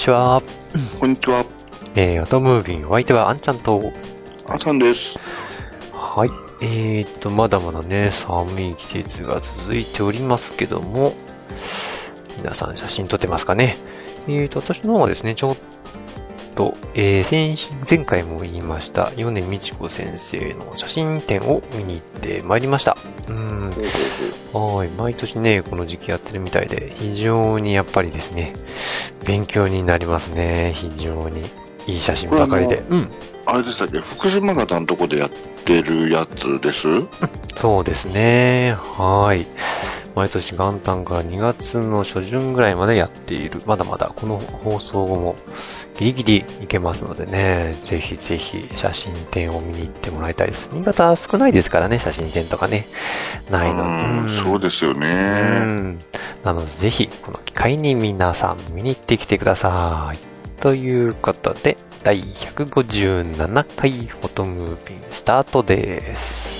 ちは。こんにちは、えー、オトムービン、お相手はあんちゃんと、あさんです。はい。えーと、まだまだね、寒い季節が続いておりますけども、皆さん写真撮ってますかね？えーと、私の方はですね、ちょっと、えー、先週前回も言いました、米美智子先生の写真展を見に行ってまいりました。うん。はい。毎年ね、この時期やってるみたいで、非常にやっぱりですね、勉強になりますね。非常に。いい写真ばかりで。こうん。あれでしたっけ？福島方のとこでやってるやつです？そうですね。はい。毎年元旦から2月の初旬ぐらいまでやっている。まだまだこの放送後もギリギリいけますのでね。ぜひぜひ写真展を見に行ってもらいたいです。新潟少ないですからね、写真展とかね。ないの。うん、そうですようね。ん。なのでぜひこの機会に皆さん見に行ってきてください。ということで、第157回フォトムービースタートです。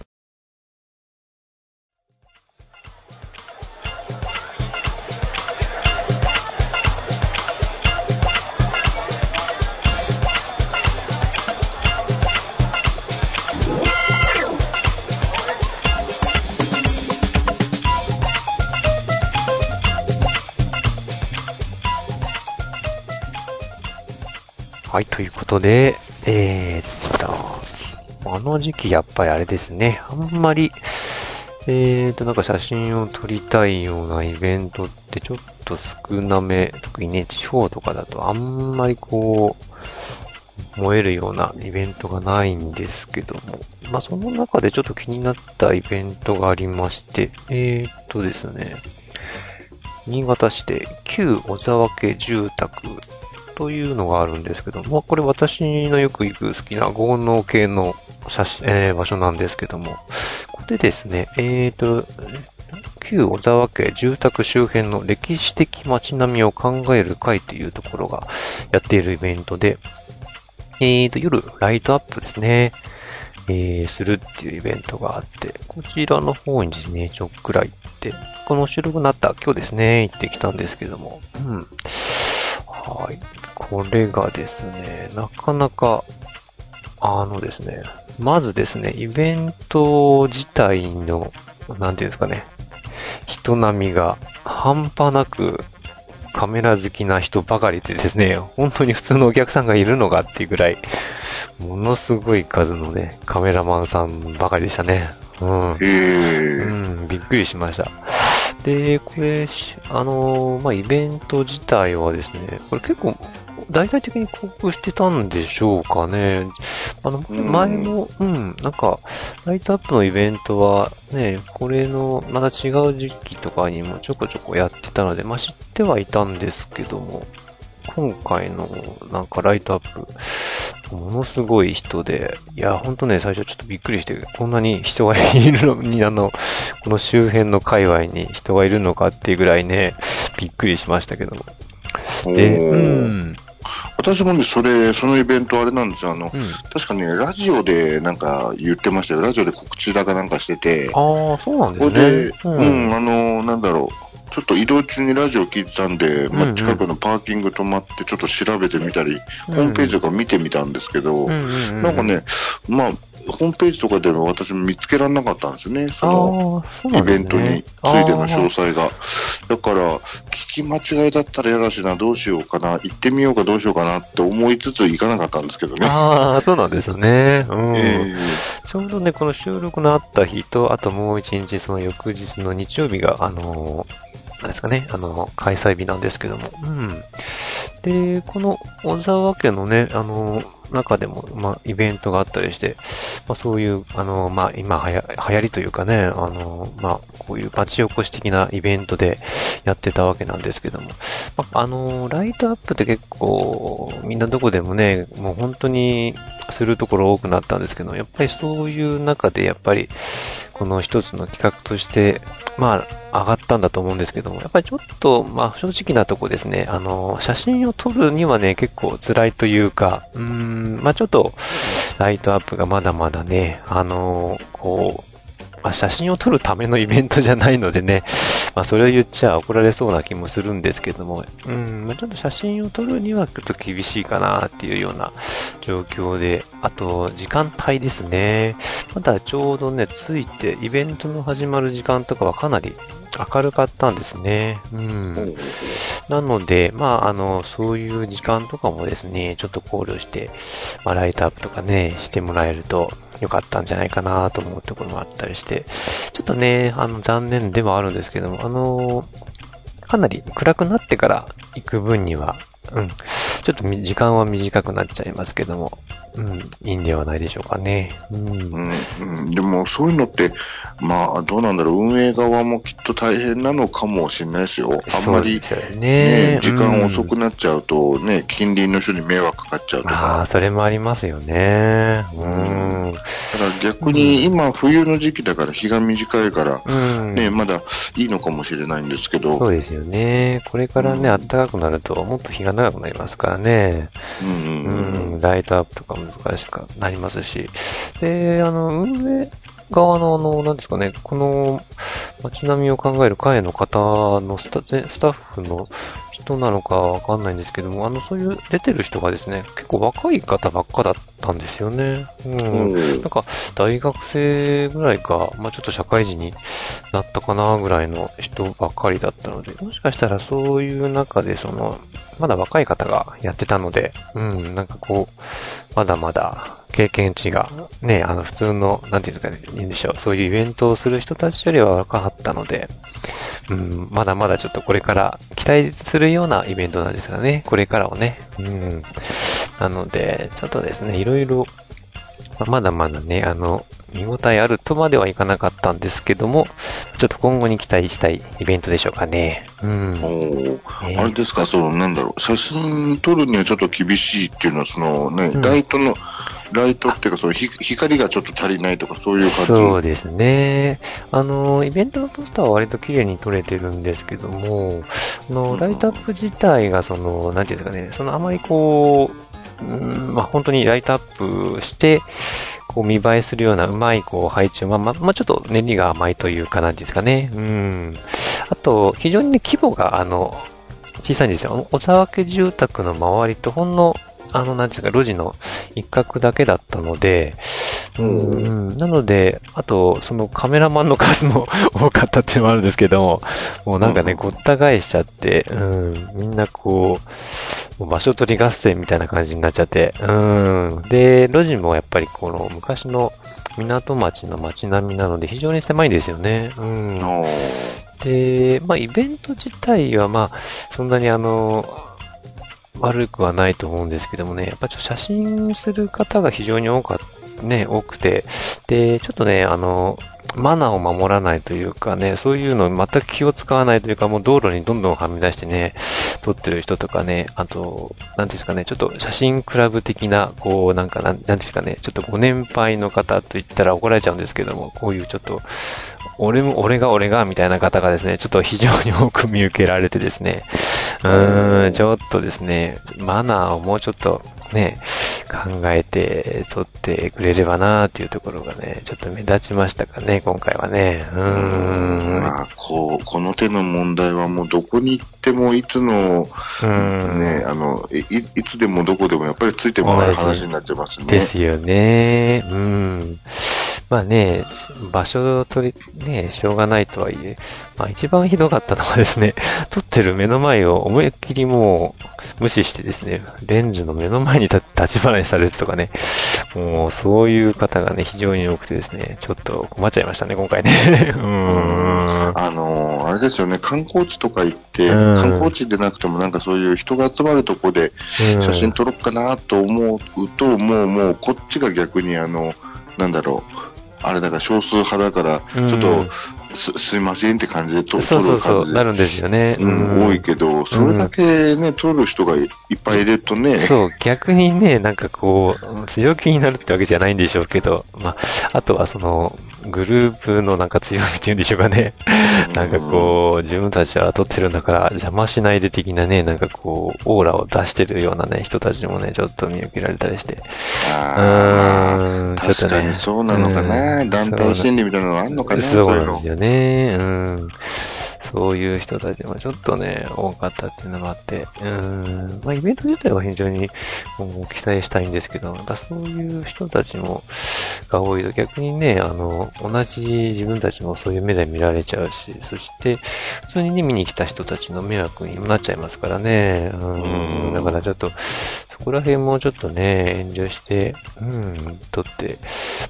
はい、ということで、えー、っと、あの時期やっぱりあれですね、あんまり、えー、っと、なんか写真を撮りたいようなイベントってちょっと少なめ、特にね、地方とかだとあんまりこう、燃えるようなイベントがないんですけども、まあその中でちょっと気になったイベントがありまして、えー、っとですね、新潟市で旧小沢家住宅というのがあるんですけども、これ私のよく行く好きな豪農系の写真、えー場所なんですけども、これでですね、えーと、旧小沢家住宅周辺の歴史的街並みを考える会というところがやっているイベントで、えーと、夜ライトアップですね、えーするっていうイベントがあって、こちらの方にですね、ちょっくら行って、この収録になった今日ですね、行ってきたんですけども、うん。はい。これがですね、なかなか、あのですね、まずですね、イベント自体の、なんていうんですかね、人並みが半端なくカメラ好きな人ばかりでですね、本当に普通のお客さんがいるのかっていうぐらい、ものすごい数のね、カメラマンさんばかりでしたね。うん。うん、びっくりしました。で、これ、しあのーまあ、イベント自体はですね、これ結構、大々的に告知してたんでしょうかね。あの、ん前の、うん、なんか、ライトアップのイベントはね、これの、また違う時期とかにもちょこちょこやってたので、まあ、知ってはいたんですけども、今回の、なんかライトアップ、ものすごい人で、いや、ほんとね、最初ちょっとびっくりして、こんなに人がいるのに、あの、この周辺の界隈に人がいるのかっていうぐらいね、びっくりしましたけども。で、うん、私もね、それ、そのイベントあれなんですよ。あの、うん。確かね、ラジオでなんか言ってましたよ。ラジオで告知だかなんかしてて、ああ、そうなんこですね。れで、うん、あの、なんだろう。ちょっと移動中にラジオ聞いてたんで、まあ、近くのパーキング止まってちょっと調べてみたり、うんホームページとか見てみたんですけど、なんかね、まあ、ホームページとかでは私も見つけられなかったんですよね。その、イ。ベントについての詳細が。だから、聞き間違いだったら嫌だしな、どうしようかな、行ってみようかどうしようかなって思いつつ行かなかったんですけどね。ああ、そうなんですよね。うん。えちょうどね、この収録のあった日と、あともう一日、その翌日の日曜日が、あのーなんですかね、あの、開催日なんですけども。うん。で、この小沢家のね、あの中でも、まあ、イベントがあったりして、まあ、そういう、あの、まあ、今はや、流行りというかね、あの、まあ、こういう町おこし的なイベントでやってたわけなんですけども、まあ、あの、ライトアップって結構、みんなどこでもね、もう本当にするところ多くなったんですけど、やっぱりそういう中で、やっぱり、この一つの企画として、まあ、上がったんだと思うんですけども、やっぱりちょっと、まあ、正直なとこですね、あの、写真を撮るにはね、結構辛いというか、うん、まあちょっと、ライトアップがまだまだね、あの、こう、まあ、写真を撮るためのイベントじゃないのでね、まあ、それを言っちゃ怒られそうな気もするんですけども、うん、ちょっと写真を撮るにはちょっと厳しいかなっていうような状況で、あと、時間帯ですね。まだちょうどね、ついて、イベントの始まる時間とかはかなり明るかったんですね。うん。なので、まあ、あの、そういう時間とかもですね、ちょっと考慮して、まあ、ライトアップとかね、してもらえると良かったんじゃないかなと思うところもあったりして、ちょっとね、あの、残念ではあるんですけども、あの、かなり暗くなってから行く分には、うん、ちょっと時間は短くなっちゃいますけども、うん、いいんではないでしょうかね。うん。うん、でも、そういうのって、まあ、どうなんだろう、運営側もきっと大変なのかもしれないですよ。あんまり、ね、ね、時間遅くなっちゃうと、ね、近隣の人に迷惑かかっちゃうとか。ああ、それもありますよね。うん。だから逆に、今、冬の時期だから日が短いから、うん、ね、まだいいのかもしれないんですけど。そうですよね。これからね、暖かくなると、もっと日が長くなりますからね。うん、うん、ライトアップとかも難しくなりますし、で、あの、運営側の、あの、なんですかね、この街並みを考える会の方のスタスタッフの人なのかわかんないんですけども、あの、そういう出てる人がですね、結構若い方ばっかだったんですよね。うん。なんか、大学生ぐらいか、まあちょっと社会人になったかなぐらいの人ばっかりだったので、もしかしたらそういう中で、その、まだ若い方がやってたので、うん、なんかこう、まだまだ経験値が、ね、あの普通の、なんていうんですかね、いいんでしょう、そういうイベントをする人たちよりは若かったので、うん、まだまだちょっとこれから期待するようなイベントなんですがね、これからをね、うん。なので、ちょっとですね、いろいろ、まだまだね、あの、見応えあるとまではいかなかったんですけども、ちょっと今後に期待したいイベントでしょうかね。うん。おあれですか、その、なんだろう、写真撮るにはちょっと厳しいっていうのは、そのね、うん、ライトの、ライトっていうか、その光がちょっと足りないとか、そういう感じそうですね。あの、イベントのポスターは割と綺麗に撮れてるんですけども、あの、ライトアップ自体が、その、なんていうんですかね、そのあまりこう、うん、まあ、本当にライトアップして、こう見栄えするようなうまいこう配置は、まあ、まあ、ちょっと練りが甘いというかなんですかね。うん。あと、非常にね、規模が、あの、小さいんですよ。小沢家住宅の周りとほんの、あの、なんですか、路地の一角だけだったので、うん、なので、あと、そのカメラマンの数も 多かったっていうのもあるんですけども、もうなんかね、ごった返しちゃって、うん、みんなこう、場所取り合戦みたいな感じになっちゃって、うん。で、路地もやっぱりこの昔の港町の街並みなので非常に狭いんですよね。うん。で、まあイベント自体はまあ、そんなにあの、悪くはないと思うんですけどもね、やっぱちょっと写真する方が非常に多か、ね、多くて、で、ちょっとね、あの、マナーを守らないというかね、そういうの全く気を使わないというか、もう道路にどんどんはみ出してね、撮ってる人とかね、あと、なんですかね、ちょっと写真クラブ的な、こう、なんか、なんですかね、ちょっとご年配の方と言ったら怒られちゃうんですけども、こういうちょっと、俺も、俺が俺が、みたいな方がですね、ちょっと非常に多く見受けられてですね、うーん、ちょっとですね、マナーをもうちょっとね、考えて撮ってくれればなっていうところがね、ちょっと目立ちましたかね、今回はね。うーん。まあ、こう、この手の問題はもうどこに行ってもいつの、ね、あのい、いつでもどこでもやっぱりついてもらう話になっちゃいますね。ですよね。うん。まあね、場所を取り、ね、しょうがないとはいえ、まあ一番ひどかったのはですね、撮ってる目の前を思いっきりもう無視してですね、レンズの目の前に立 ち離れされるとかね、もうそういう方がね、非常に多くてですね、ちょっと困っちゃいましたね、今回ね。うーん。あのーあれですよね、観光地とか行って、観光地でなくてもなんかそういう人が集まるとこで写真撮ろうかなと思うと、もうもうこっちが逆にあの、なんだろう、あれだから少数派だから、ちょっと、すすいませんって感じで撮そうそうそう、撮る感じ。なるんですよね。うん、多いけど、それだけね、撮る人がいっぱいいるとね、そう、逆にね、なんかこう、強気になるってわけじゃないんでしょうけど、まあ、あとはその、グループのなんか強みっていうんでしょうかね。なんかこう、自分たちは撮ってるんだから邪魔しないで的なね、なんかこう、オーラを出してるようなね、人たちもね、ちょっと見受けられたりして。ああうーんちょっとね確かにそうなのかな、うん団体心理みたいなのがあるのかな、そうなんですよね。うん。そういう人たちもちょっとね、多かったっていうのがあって、うん。まあ、イベント自体は非常に今後期待したいんですけど、またそういう人たちも、が多いと逆にね、あの、同じ自分たちもそういう目で見られちゃうし、そして、普通にね、見に来た人たちの迷惑にもなっちゃいますからね。うん。うんだからちょっと、そこら辺もちょっとね、遠慮して、うん、撮って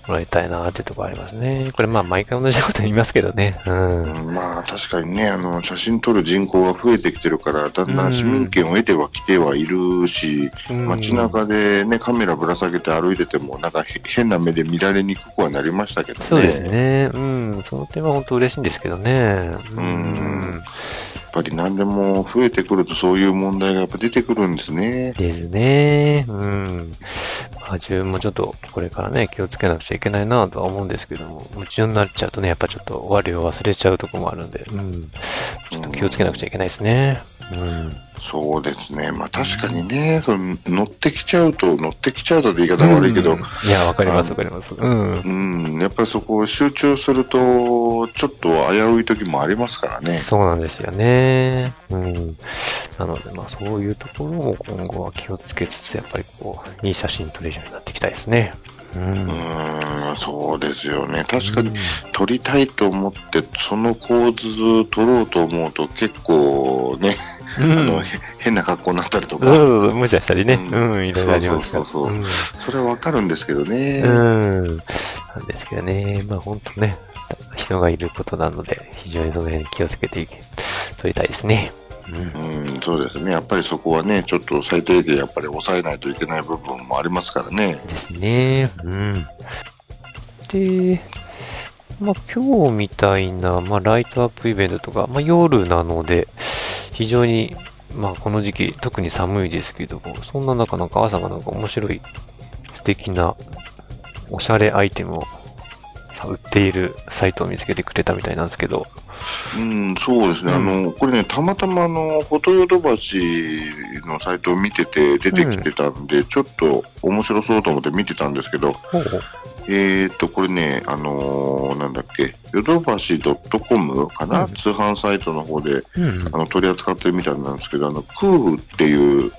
もらいたいなっていうところありますね。これまあ毎回同じこと言いますけどね。うん。うんまあ確かにね、あの、写真撮る人口が増えてきてるから、だんだん市民権を得てはきてはいるし、うん街中でね、カメラぶら下げて歩いてても、なんかへ変な目で見られにくくはなりましたけどね。そうですね。うん。その点は本当嬉しいんですけどね。うんやっぱり何でも増えてくるとそういう問題がやっぱ出てくるんですね。ですね。うん。まあ自分もちょっとこれからね、気をつけなくちゃいけないなとは思うんですけども、夢中になっちゃうとね、やっぱちょっと終わりを忘れちゃうとこもあるんで、うん。ちょっと気をつけなくちゃいけないですね。うん。そうですね。まあ確かにね、その乗ってきちゃうと、乗ってきちゃうとって言い方悪いけど、うんいや、わかりますわかります。うん。うん、やっぱりそこを集中すると、ちょっと危うい時もありますからね。そうなんですよね。うん。なので、まあそういうところも今後は気をつけつつ、やっぱりこう、いい写真撮れるようになっていきたいですね。う。うんん、そうですよね。確かにうん撮りたいと思って、その構図撮ろうと思うと結構ね、うあの、変な格好になったりとか、うん、無茶したりね。ううん、いろいろありますから。そうそうそうそれはわかるんですけどね。うん。うん。なんですけどね。まあ本当ね、人がいることなので、非常にその辺に気をつけていけ、撮りたいですね。うん。うん、そうですね。やっぱりそこはね、ちょっと最低限やっぱり抑えないといけない部分もありますからね。ですね。うん。で、まあ今日みたいな、まあライトアップイベントとか、まあ夜なので、非常に、まあこの時期特に寒いですけども、そんな中なんか朝がなんか面白い素敵なおしゃれアイテムをさ売っているサイトを見つけてくれたみたいなんですけど、うん、そうですね。うん。あの、これね、たまたまあの、フォトヨドバシのサイトを見てて出てきてたんで、ちょっと面白そうと思って見てたんですけど、ほうほうえーと、これね、あのーなんだっけ、ヨドバシ .com かな、うん。通販サイトの方で、うん。あの、取り扱ってるみたいなんですけど、あの、クーフっていう、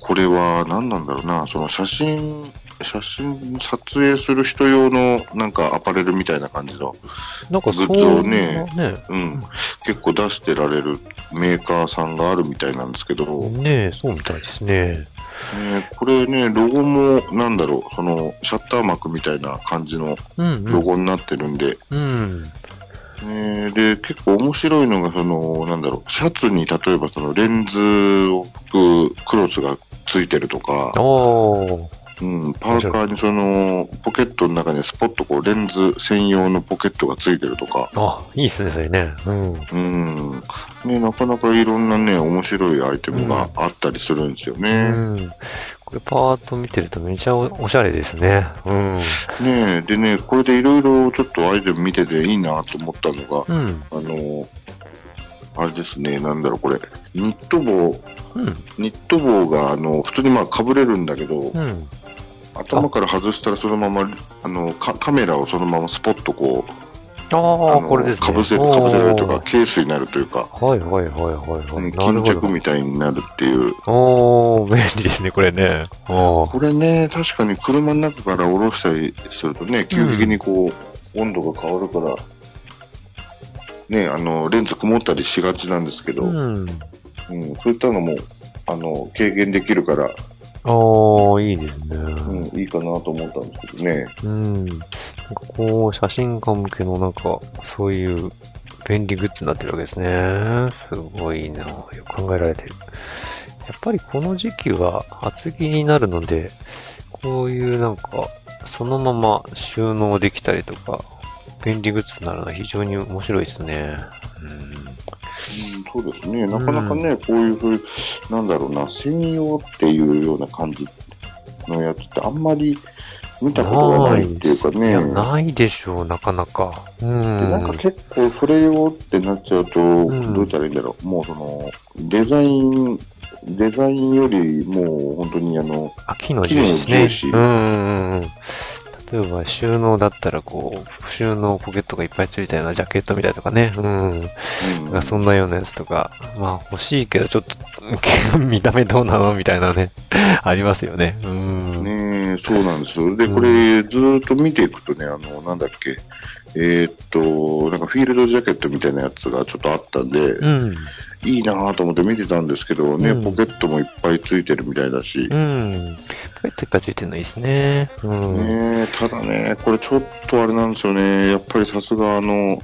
これは何なんだろうな、その写真、写真撮影する人用のなんかアパレルみたいな感じの、なんかそうグッズをねね、うん、結構出してられるメーカーさんがあるみたいなんですけど、ねそうみたいですね。ね、これね、ロゴもなんだろう、そのシャッター幕みたいな感じのうん、ロゴになってるんで、うん。ねで、結構面白いのが、その、なんだろう、シャツに例えばそのレンズを拭くクロスがついてるとか。うん、パーカーにその、ポケットの中にスポッとこう、レンズ専用のポケットがついてるとか、あ、いいっすね、それね。うん。うん、ね、なかなかいろんなね、面白いアイテムがあったりするんですようね。ん。これパーッと見てるとめちゃおおしゃれですね。うん。ねでね、これでいろいろちょっとアイテム見てていいなと思ったのが、うん。あの、あれですね、なんだろう、これ、ニット帽、うん。ニット帽が、あの、普通にまあ被れるんだけど、うん。頭から外したらそのまま、あの、カカメラをそのままスポッとこう、ああ、のこれですね。かぶせ、かぶせられるとか、ケースになるというか、はいはいはいはいはい。巾着みたいになるっていう。おー、便利ですね、これね。これね、確かに車の中から下ろしたりするとね、急激にこう、温度が変わるから、ね、あの、レンズ曇ったりしがちなんですけど、ううん、ん。そういったのも、あの、軽減できるから、ああ、いいですね。うん、いいかなと思ったんですけどね。うん。なんかこう、写真家向けのなんか、そういう便利グッズになってるわけですね。すごいなよく考えられてる。やっぱりこの時期は厚着になるので、こういうなんか、そのまま収納できたりとか、便利グッズになるのは非常に面白いですね。うん、そうですね。なかなかね、こういうふう、なんだろうな、専用っていうような感じのやつってあんまり見たことがないっていうかうん。ね。いや、ないでしょう、なかなか。うん。でなんか結構それ用ってなっちゃうと、んどうしたらいいんだろう。もうその、デザイン、デザインよりもう本当にあの、あ、機能重視ね。重視うんうんうん。例えば収納だったらこう、収納ポケットがいっぱいついたようなジャケットみたいとかね。うん。うんがそんなようなやつとか、まあ欲しいけどちょっと、見た目どうなのみたいなね。ありますよね。うん。ねえ、そうなんですよ。で、うんこれ、ずーっと見ていくとね、あの、なんだっけ、えーっと、なんかフィールドジャケットみたいなやつがちょっとあったんで、うん。いいなぁと思って見てたんですけどね、うんポケットもいっぱいついてるみたいだし、うん。ポケットいっぱいついてるのいいですね。うん。ねえただね、これちょっとあれなんですよね、やっぱりさすがあの、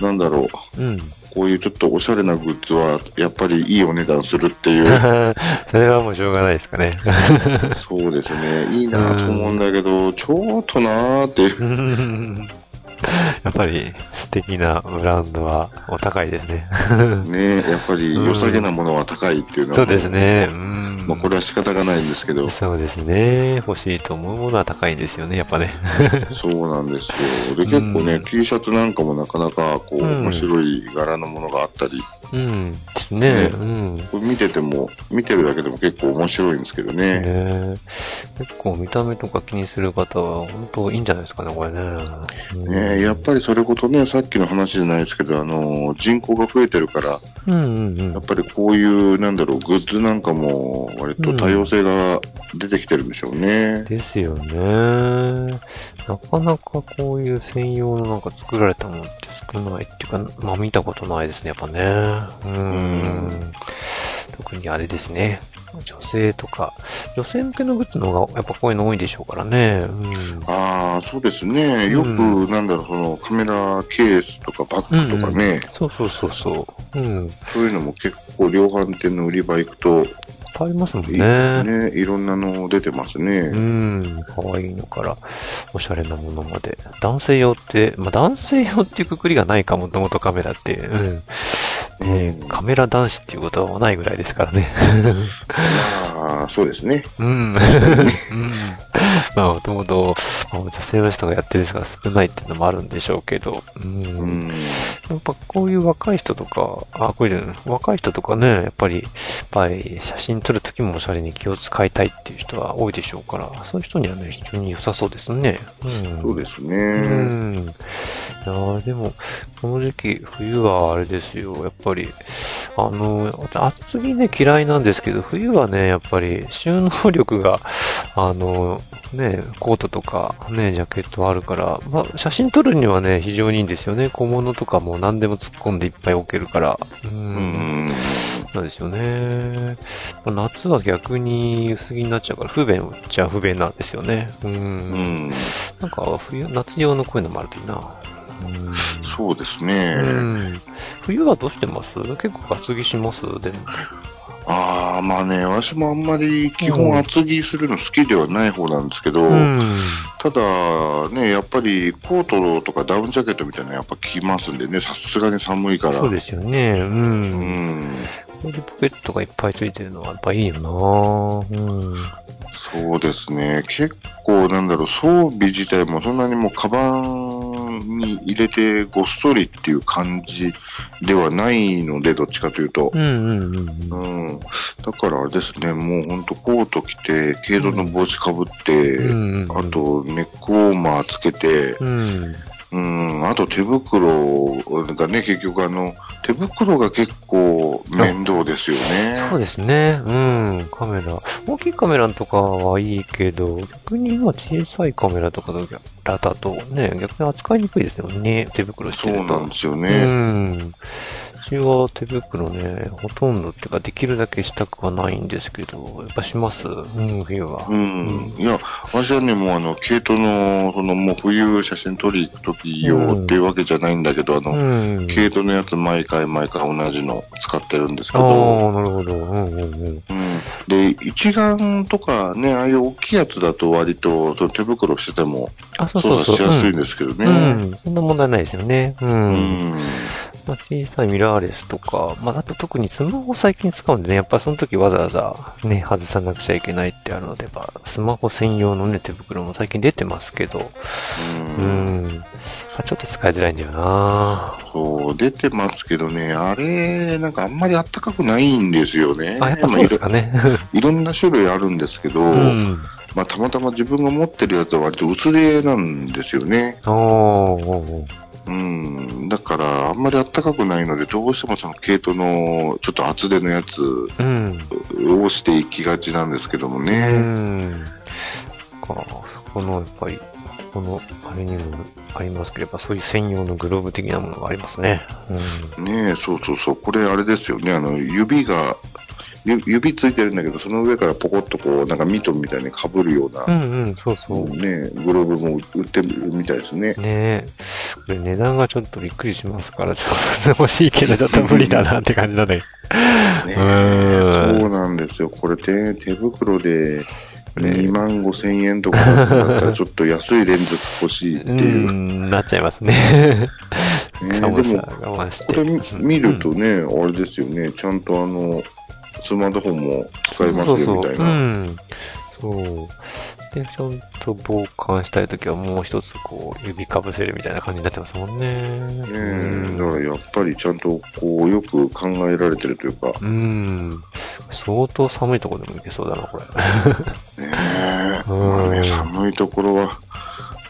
なんだろう、うん。こういうちょっとおしゃれなグッズは、やっぱりいいお値段するっていう、それはもうしょうがないですかね。そうですね、いいなぁと思うんだけど、ちょっとなぁっていう。やっぱり素敵なブランドはお高いですね。ねやっぱり良さげなものは高いっていうのは、そうですね。うん。まあこれは仕方がないんですけど、そうですね。欲しいと思うものは高いんですよね、やっぱね。そうなんですよ。で、結構ね、うん T シャツなんかもなかなかこう、うん面白い柄のものがあったり、うん。ね。ねうん。これ見てても、見てるだけでも結構面白いんですけどね。ね結構見た目とか気にする方は本当いいんじゃないですかね、これね。うんねやっぱりそれこそね、さっきの話じゃないですけど、あの、人口が増えてるから、うんうんうんやっぱりこういう、なんだろう、グッズなんかも、割と多様性が出てきてるんでしょうね。ですよね。なかなかこういう専用のなんか作られたものって少ないっていうか、まあ見たことないですね、やっぱね。うーん。特にあれですね。女性とか、女性向けのグッズの方がやっぱこういうの多いでしょうからね。うん。ああ、そうですね。よく、うんなんだろう、そのカメラケースとかバッグとかね、そうそうそうそう。うん。そういうのも結構量販店の売り場行くと、ぱいありますもんいね。ね、いろんなの出てますね。うん。可愛いのから、おしゃれなものまで。男性用って、まあ男性用っていうくくりがないかもともとカメラって。うん。ねえカメラ男子っていうことはないぐらいですからね。まあ、そうですね。うん。うん。まあ、もともと、まあ女性の人がやってる人が少ないっていうのもあるんでしょうけど、うん。うん。やっぱこういう若い人とか、あ、こういうの、若い人とかね、やっぱり、やっぱり写真撮るときもおしゃれに気を使いたいっていう人は多いでしょうから、そういう人にはね、非常に良さそうですね。うん。そうですね。うん。いやーでも、この時期、冬はあれですよ、やっぱり、あの、厚着ね、嫌いなんですけど、冬はね、やっぱり収納力が、あの、ね、コートとか、ね、ジャケットあるから、まあ、写真撮るにはね、非常にいいんですよね。小物とかも何でも突っ込んでいっぱい置けるから。う。うんん。なんですよね。まあ夏は逆に薄着になっちゃうから、不便っちゃ不便なんですよね。う。うんん。なんか、冬、夏用のこういうのもあるといいな。うん。そうですね。うん。冬はどうしてます？結構厚着します？ああ、まあね、私もあんまり基本厚着するの好きではない方なんですけど、うん。ただね、やっぱりコートとかダウンジャケットみたいなのやっぱ着ますんでね、さすがに寒いから。そうですよね。う。うんん。これでポケットがいっぱいついてるのはやっぱいいよなうん。そうですね。結構なんだろう、装備自体もそんなにもうカバンに入れてごっそりっていう感じではないので、どっちかというと。うんうんうんうん。うん。だからあれですね、もうほんとコート着て、軽度の帽子かぶって、うんうんうんあとネックウォーマーつけて、うん。うん、あと手袋がね、結局あの、手袋が結構面倒ですよね。そうですね。うん。カメラ。大きいカメラとかはいいけど、逆に今小さいカメラとかだとね、逆に扱いにくいですよね。手袋してると。そうなんですようね。ん。うちは手袋ね、ほとんどっていうか、できるだけしたくはないんですけど、やっぱします？うん、冬は。うん。いや、私はね、もうあの、毛糸の、その、もう冬写真撮り行くとき用っていうわけじゃないんだけど、あうの、ん。毛糸のやつ毎回毎回同じの使ってるんですけああど、ー、なるほど。うんうんうん。うん。で、一眼とかね、ああいう大きいやつだと割と、その手袋しててもあ、そうそうそう。操作しやすいんですけどね。うん。うん。そんな問題ないですよね。う。うんん。まあ、小さいミラーレスとか、まあ、あと特にスマホ最近使うんでね、やっぱその時わざわざね、外さなくちゃいけないってあるので、やっぱスマホ専用のね、手袋も最近出てますけど、う。うんん。まあ、ちょっと使いづらいんだよなそう、出てますけどね、あれ、なんかあんまりあったかくないんですよね。あ、やっぱそうですかね。まあいろんな種類あるんですけど、うん。まあたまたま自分が持ってるやつは割と薄手なんですよね。おーおーおーうん。だから、あんまりあったかくないので、どうしてもその毛糸のちょっと厚手のやつうん。をしていきがちなんですけどもうね。ん。か、この、やっぱり、この、あれにもありますけど、やっぱそういう専用のグローブ的なものがありますね。うん。ねえ、そうそうそう。これあれですよね。あの、指が、ゆ指ついてるんだけど、その上からポコッとこう、なんかミトンみたいに被るような、うんうん、そうそう。ね、グローブも売ってるみたいですね。ねえ。これ値段がちょっとびっくりしますから、ちょっと欲しいけどちょっと無理だなって感じだね。ねうんそうなんですよ。これ手、手袋で2万5千円とかだったらちょっと安いレンズ欲しいってういう。ん、なっちゃいますね。ねでも。これ見見るとね、あれですよね。ちゃんとあの、スマートフォンも使えますよみたいそうそううな。ん。そう。で、ちゃんと防寒したいときはもう一つこう、指かぶせるみたいな感じになってますもんね。ねうんだからやっぱりちゃんとこう、よく考えられてるというか、うん。相当寒いところでもいけそうだな、これ。ねえ、うんまあね、寒いところは、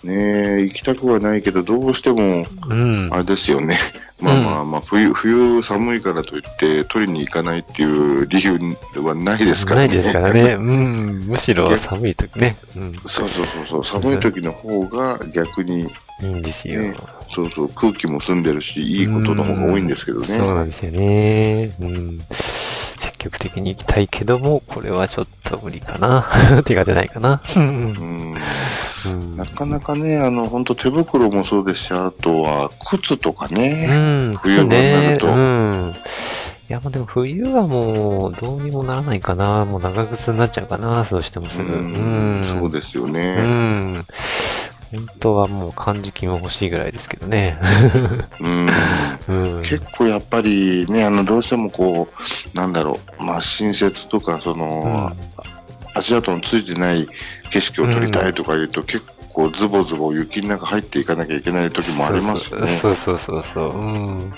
ねえ、行きたくはないけど、どうしても、うん。あれですよね。まあまあまあ、冬、冬寒いからといって取りに行かないっていう理由はないですからね。ないですからね。うん。むしろ寒いときね。うん。そうそうそうそう、寒い時の方が逆に、いいんですよ。ねそうそう、空気も澄んでるし、いいことの方が多いんですけどね。そうなんですよね。うん。積極的に行きたいけども、これはちょっと無理かな。手が出ないかな。うんなかなかね、あの、本当手袋もそうですし、あとは靴とかうね。ん、冬場になるとうん。いや、もうでも冬はもうどうにもならないかな。もう長靴になっちゃうかな。そうしてもすぐ。うんそうでですようね。ん。本当はもう漢字金は欲しいぐらいですけどね。うんうん。結構やっぱりね、あの、どうしてもこう、なんだろう、まあ、新雪とか、その、足跡のついてない景色を撮りたいとか言うと、結構ズボズボ雪の中入っていかなきゃいけない時もありますよね。そうそうそうそう。うん。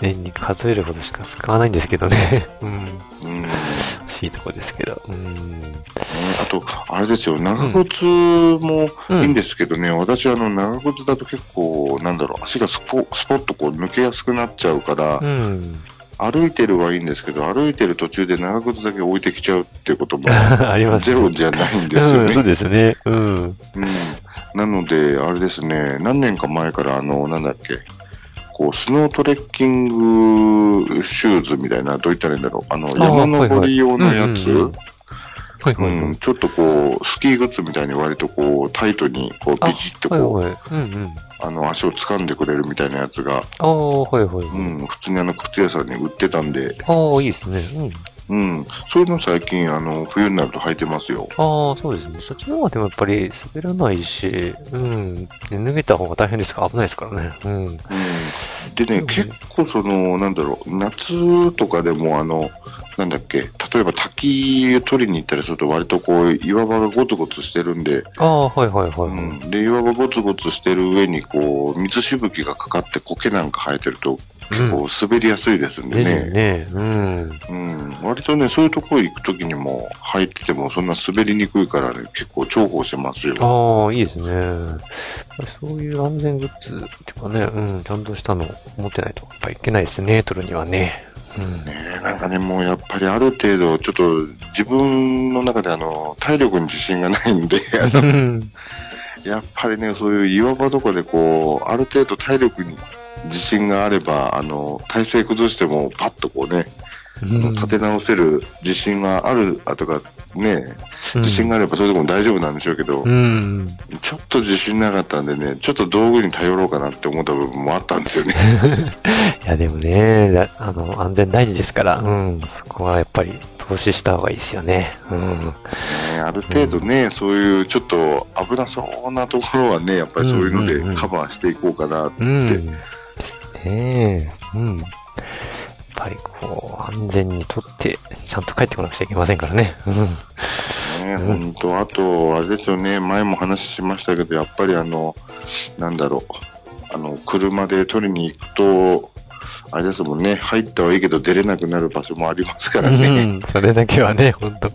年に数えるほどしか使わないんですけどね。うん。うんしいとこですけど。うん。あと、あれですよ、長靴もうんいいんですけどね、私はあの長靴だと結構、なんだろう、足がスポスポッとこう抜けやすくなっちゃうから、うん。歩いてるはいいんですけど、歩いてる途中で長靴だけ置いてきちゃうっていうことも ゼロじゃないんですようん、そうね。ですね。うん。うん。なので、あれですね、何年か前から、あの、なんだっけ、こう、スノートレッキングシューズみたいな、どう言ったらいいんだろう、あの、山登り用のやつ、はいはいちょっとこう、スキー靴みたいに割とこう、タイトに、こう、ビチッとこう、はいはい。うんうん。あの、足を掴んでくれるみたいなやつが、ああ、はいはい。うん、普通にあの、靴屋さんに売ってたんで、ああ、いいですね。うん。うん、そういうの最近、あの、冬になると履いてますよ。ああ、そうですね。そっちの方がでもやっぱり滑らないし、うん。で脱げた方が大変ですから危ないですからね。うん。うん。でね、うん結構その、なんだろう、夏とかでもあの、なんだっけ、例えば滝を取りに行ったりすると割とこう、岩場がゴツゴツしてるんで、ああ、はいはいはい。うん。で、岩場ゴツゴツしてる上にこう、水しぶきがかかって苔なんか生えてると、結構滑りやすいですんでねね。ね。うん。うん。割とね、そういうところ行くときにも履いててもそんな滑りにくいからね、結構重宝してますよ。ああ、いいですね。そういう安全グッズっていうかね、うん、ちゃんとしたの持ってないとやっぱいけないですね、取るにはね。うん。ねなんかね、もうやっぱりある程度、ちょっと自分の中であの、体力に自信がないんで、あのやっぱりね、そういう岩場とかでこう、ある程度体力に自信があれば、あの、体勢崩してもパッとこうね、立て直せる自信がある、あとかね、自信があればそういうとこも大丈夫なんでしょうけど、うん。ちょっと自信なかったんでね、ちょっと道具に頼ろうかなって思った部分もあったんですよね。いや、でもね、だあの、安全大事ですから、うん。そこはやっぱり投資した方がいいですよね。うん。ねある程度ね、そういうちょっと危なそうなところはね、やっぱりそういうのうんうんうんでカバーしていこうかなって。うん。ね。うん。やっぱりこう、安全にとって、ちゃんと帰ってこなくちゃいけませんからね。うん。ね、本当、あと、あれですよね、前も話しましたけど、やっぱりあの、なんだろう、あの、車で取りに行くと、あれですもんね、入ったはいいけど出れなくなる場所もありますからね。うん。それだけはね、本当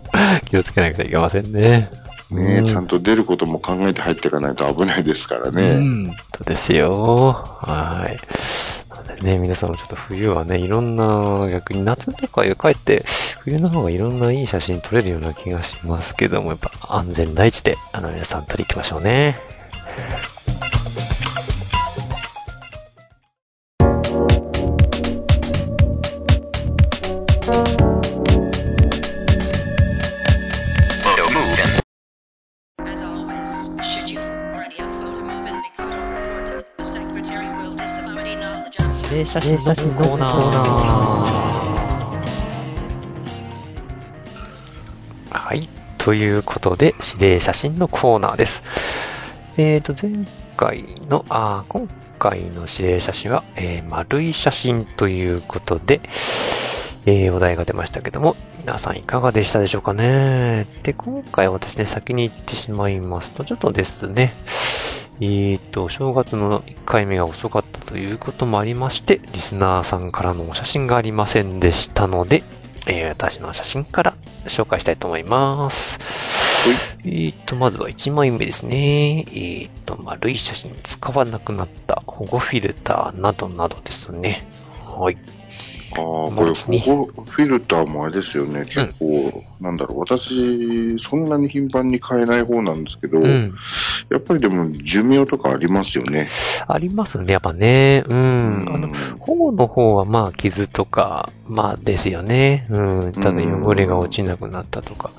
気をつけなくちゃいけませんね。ね、うんちゃんと出ることも考えて入っていかないと危ないですからうね。ん。そうですよ。はい。ね、皆さんもちょっと冬はね、いろんな、逆に夏とか帰って、冬の方がいろんないい写真撮れるような気がしますけども、やっぱ安全第一で、あの皆さん撮り行きましょうね。写真のコーナー。はい。ということで、指令写真のコーナーです。えーと、前回の、あー今回の指令写真は、えー丸い写真ということで、えーお題が出ましたけども、皆さんいかがでしたでしょうかね。で、今回はですね、先に言ってしまいますと、ちょっとですね、えーと、正月の1回目が遅かったということもありまして、リスナーさんからのお写真がありませんでしたので、えー私の写真から紹介したいと思います。えーと、まずは1枚目ですね。えーと、丸い写真使わなくなった保護フィルターなどなどですね。はい。ああ、こまあれ、ですねここフィルターもあれですよね、結構、なんだろう、私、そんなに頻繁に買えない方なんですけど、うん。やっぱりでも寿命とかありますよね。ありますね、やっぱね。うん。あの、うん保護の方はまあ傷とか、まあですよね。うん。ただ汚れが落ちなくなったとか。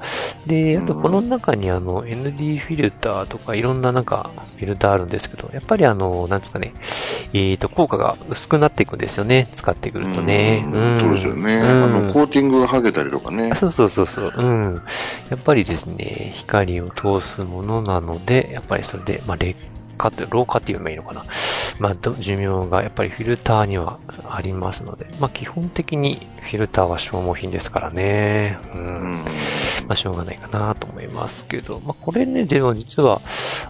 で、あとこの中にあの ND フィルターとかいろんななんかフィルターあるんですけど、やっぱりあの、なんですかね、えっ、と、効果が薄くなっていくんですよね。使ってくるとね。うんそうですよね。うんあの、コーティングが剥げたりとかね。そうそうそうそう。うん。やっぱりですね、光を通すものなので、やっぱりそれで、まあ、劣化って、老化って言えばいいのかな。まあ、ど寿命がやっぱりフィルターにはありますので、まあ、基本的にフィルターは消耗品ですからね。う。うんん。まあ、しょうがないかなと思いますけど、まあ、これね、でも実は、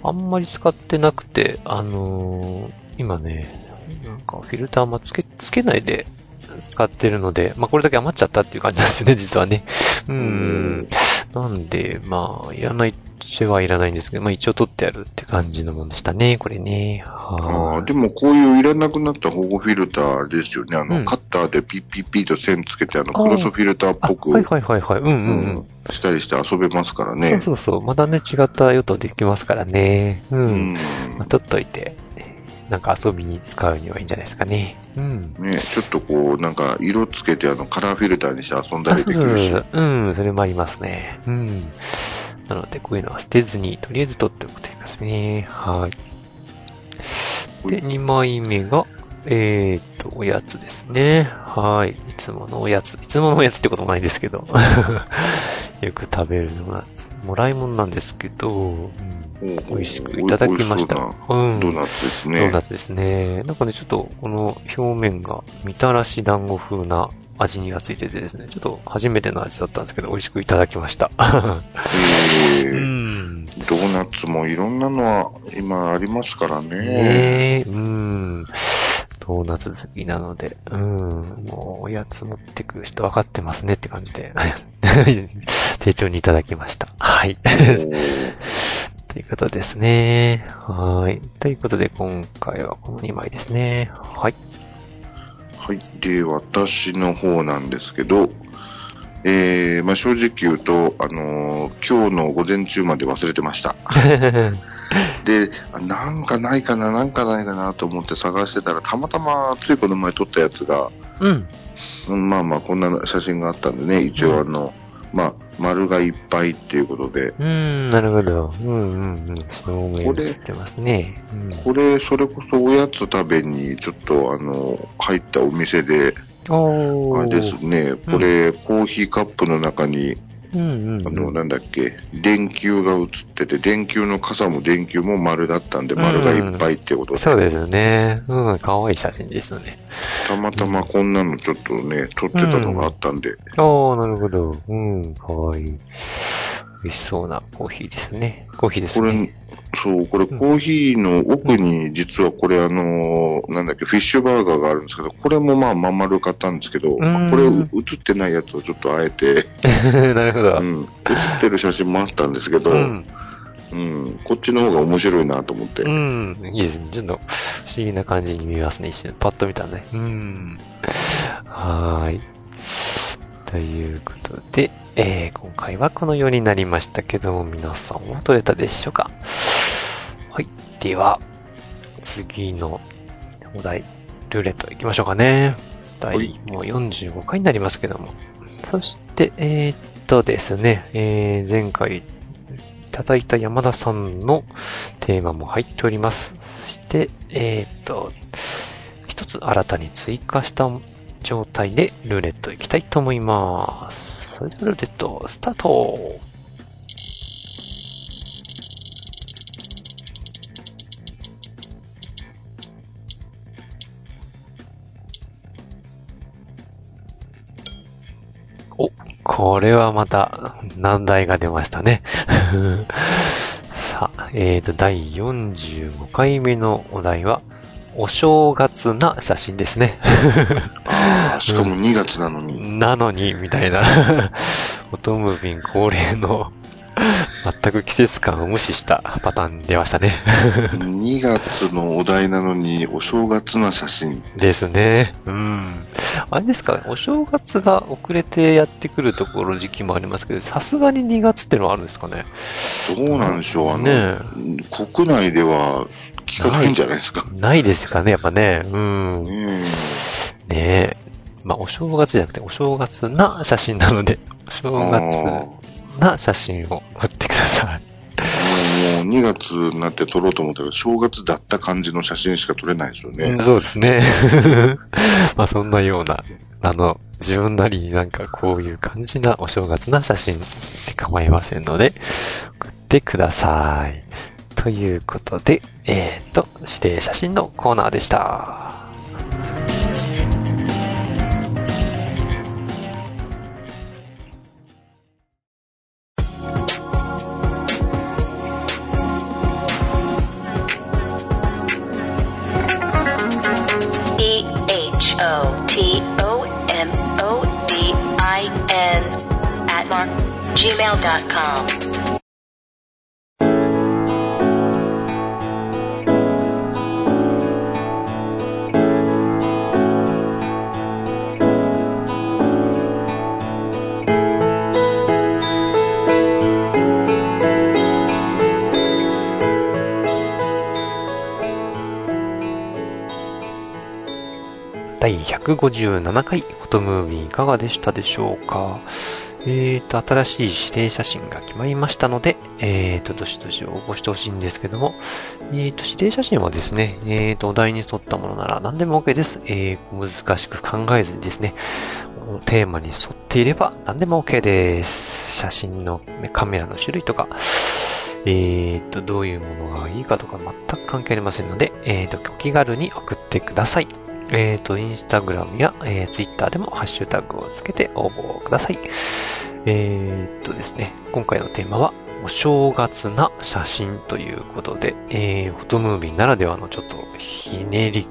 あんまり使ってなくて、あのー今ね、なんかフィルターもつけ、つけないで使ってるので、まあ、これだけ余っちゃったっていう感じなんですよね、実はね。うん。なんで、まあ、いらないっちゃはいらないんですけど、まあ、一応取ってあるって感じのもんでしたね、これね。あはあでもこういういらなくなった保護フィルターですよね。あの、うんカッターでピッピッピッと線つけて、あの、クロスフィルターっあぽく、はいはいはいはい。うんうんうん。したりして遊べますからそうね。そうそう。またね、違った用途できますからね。う。うんん。まあ、取っといて、なんか遊びに使うにはいいんじゃないですかね。うん。ね、ちょっとこう、なんか、色つけて、あの、カラーフィルターにして遊んだありできるし。そううん、それもありますね。うん。なので、こういうのは捨てずに、とりあえず取っておくといいですね。はい。で、2枚目が、えーっと、おやつですね。はい。いつものおやつ。いつものおやつってこともないですけど。よく食べるのが、もらい物なんですけど、うん美味しくいただきました。うん。ドーナツですドね。ーナツですね。なんかね、ちょっと、この表面が、みたらし団子風な味にがついててですね、ちょっと初めての味だったんですけど、美味しくいただきました。えーん。ドーナツもいろんなのは今ありますからね。ねえ、うん。ドーナツ好きなので、うん。もう、おやつ持ってくる人分かってますねって感じで、丁重にいただきました。はい。ということですね。はい。ということで、今回はこの2枚ですね。はい。はい。で、私の方なんですけど、えー、まあ、正直言うと、あのー今日の午前中まで忘れてました。で、あなんかないかな、なんかないかなと思って探してたら、たまたまついこの前撮ったやつが、うん。うんまあまあ、こんな写真があったんでね、一応あの、まあ、丸がいっぱいっていうことで、うん、なるほど。うんうんうん。照明映ってますね。うん、これ、それこそおやつ食べに、ちょっとあの、入ったお店で。あれですね、これ、コーヒーカップの中に、うんうん、あの、うん。なんだっけ、電球が映ってて、電球の傘も電球も丸だったんで、丸がいっぱいってことで、そうですね。うん、かわいい写真ですよね。たまたまこんなのちょっとね、撮ってたのがあったんで、おー、なるほど。うん、かわいい。美味しそうなコーヒーですね。コーヒーですこれね。、そう、これコーヒーの奥に実はこれあの、なんだっけ、フィッシュバーガーがあるんですけど、これもまあまん丸買ったんですけど、こんれ映ってないやつをちょっとあえて、なるほどう。ん、映ってる写真もあったんですけど、ううん、ん。こっちの方が面白いなと思って。うん。いいですね。ちょっと不思議な感じに見えますね。一瞬。パッと見たらね。うん。はーい。ということで、えー、今回はこのようになりましたけども、皆さんはどうやったでしょうか？はい。では、次のお題、ルーレット行きましょうかね。第、はいもう45回になりますけども。そして、えー、っとですね、えー、前回いただいた山田さんのテーマも入っております。そして、えーっと、一つ新たに追加した状態でルーレットいきたいと思います。それではルーレット、スタートお、これはまた難題が出ましたね。さあ、えーと、第45回目のお題は、お正月な写真ですね。ああ、しかも2月なのに。なのに、みたいな。オトムービン恒例の、全く季節感を無視したパターン出ましたね。2月のお題なのに、お正月な写真。ですね。うん。あれですか、お正月が遅れてやってくるところ時期もありますけど、さすがに2月ってのはあるんですかね。どうなんでしょう、あの、ね国内では聞かないんじゃないですか。ないですかね、やっぱね。うん。ねうん。え。まあ、お正月じゃなくて、お正月な写真なので、お正あ月ーな写真を撮ってください。もう2月になって撮ろうと思ったら、正月だった感じの写真しか撮れないですよね。うんそうですね。まあそんなような、あの、自分なりになんかこういう感じなお正月な写真で構いませんので、送ってください。ということで、えーと、指定写真のコーナーでした。E H O T O M O B I N at mark gmail.com. 第157回フォトムービーいかがでしたでしょうか？えーと、新しい指定写真が決まりましたので、えーと、どしどし応募してほしいんですけども、えーと、指定写真はですね、えーと、お題に沿ったものなら何でも OK です。えー、難しく考えずにですね、テーマに沿っていれば何でも OK です。写真のカメラの種類とか、えーと、どういうものがいいかとか全く関係ありませんので、えーと、お気軽に送ってください。えーと、インスタグラムや、えー、ツイッターでもハッシュタグをつけて応募ください。えーとですね、今回のテーマは、お正月な写真ということで、えー、フォトムービーならではのちょっとひねり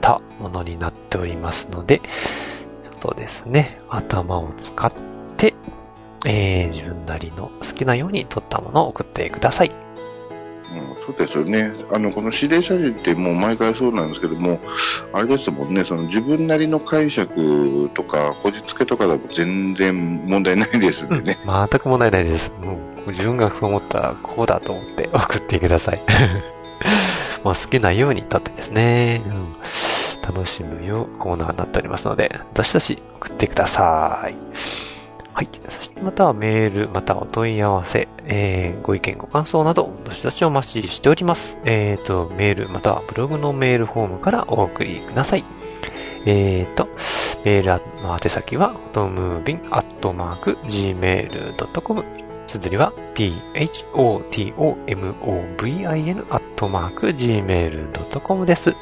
たものになっておりますので、ちょっとですね、頭を使って、えー、自分なりの好きなように撮ったものを送ってください。そうですよね。あの、この指令写真ってもう毎回そうなんですけども、あれですもんね、その自分なりの解釈とか、こじつけとかでも全然問題ないですんでね。全く問題ないです。もう自分が思ったらこうだと思って送ってください。まあ好きなようにとってですね、うん、楽しむようコーナーになっておりますので、どしどし送ってください。はい。そしてまたはメール、またはお問い合わせ、えー、ご意見ご感想など、どしどしお待ちしております。えーと、メール、またはブログのメールフォームからお送りください。えーと、メールの宛先は、トムービンアットマーク gmail.com。綴りは、p-h-o-t-o-m-o-v-i-n アットマーク gmail.com です。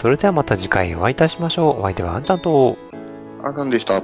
それではまた次回お会いいたしましょう。お相手はあんちゃんと、あ、なんでした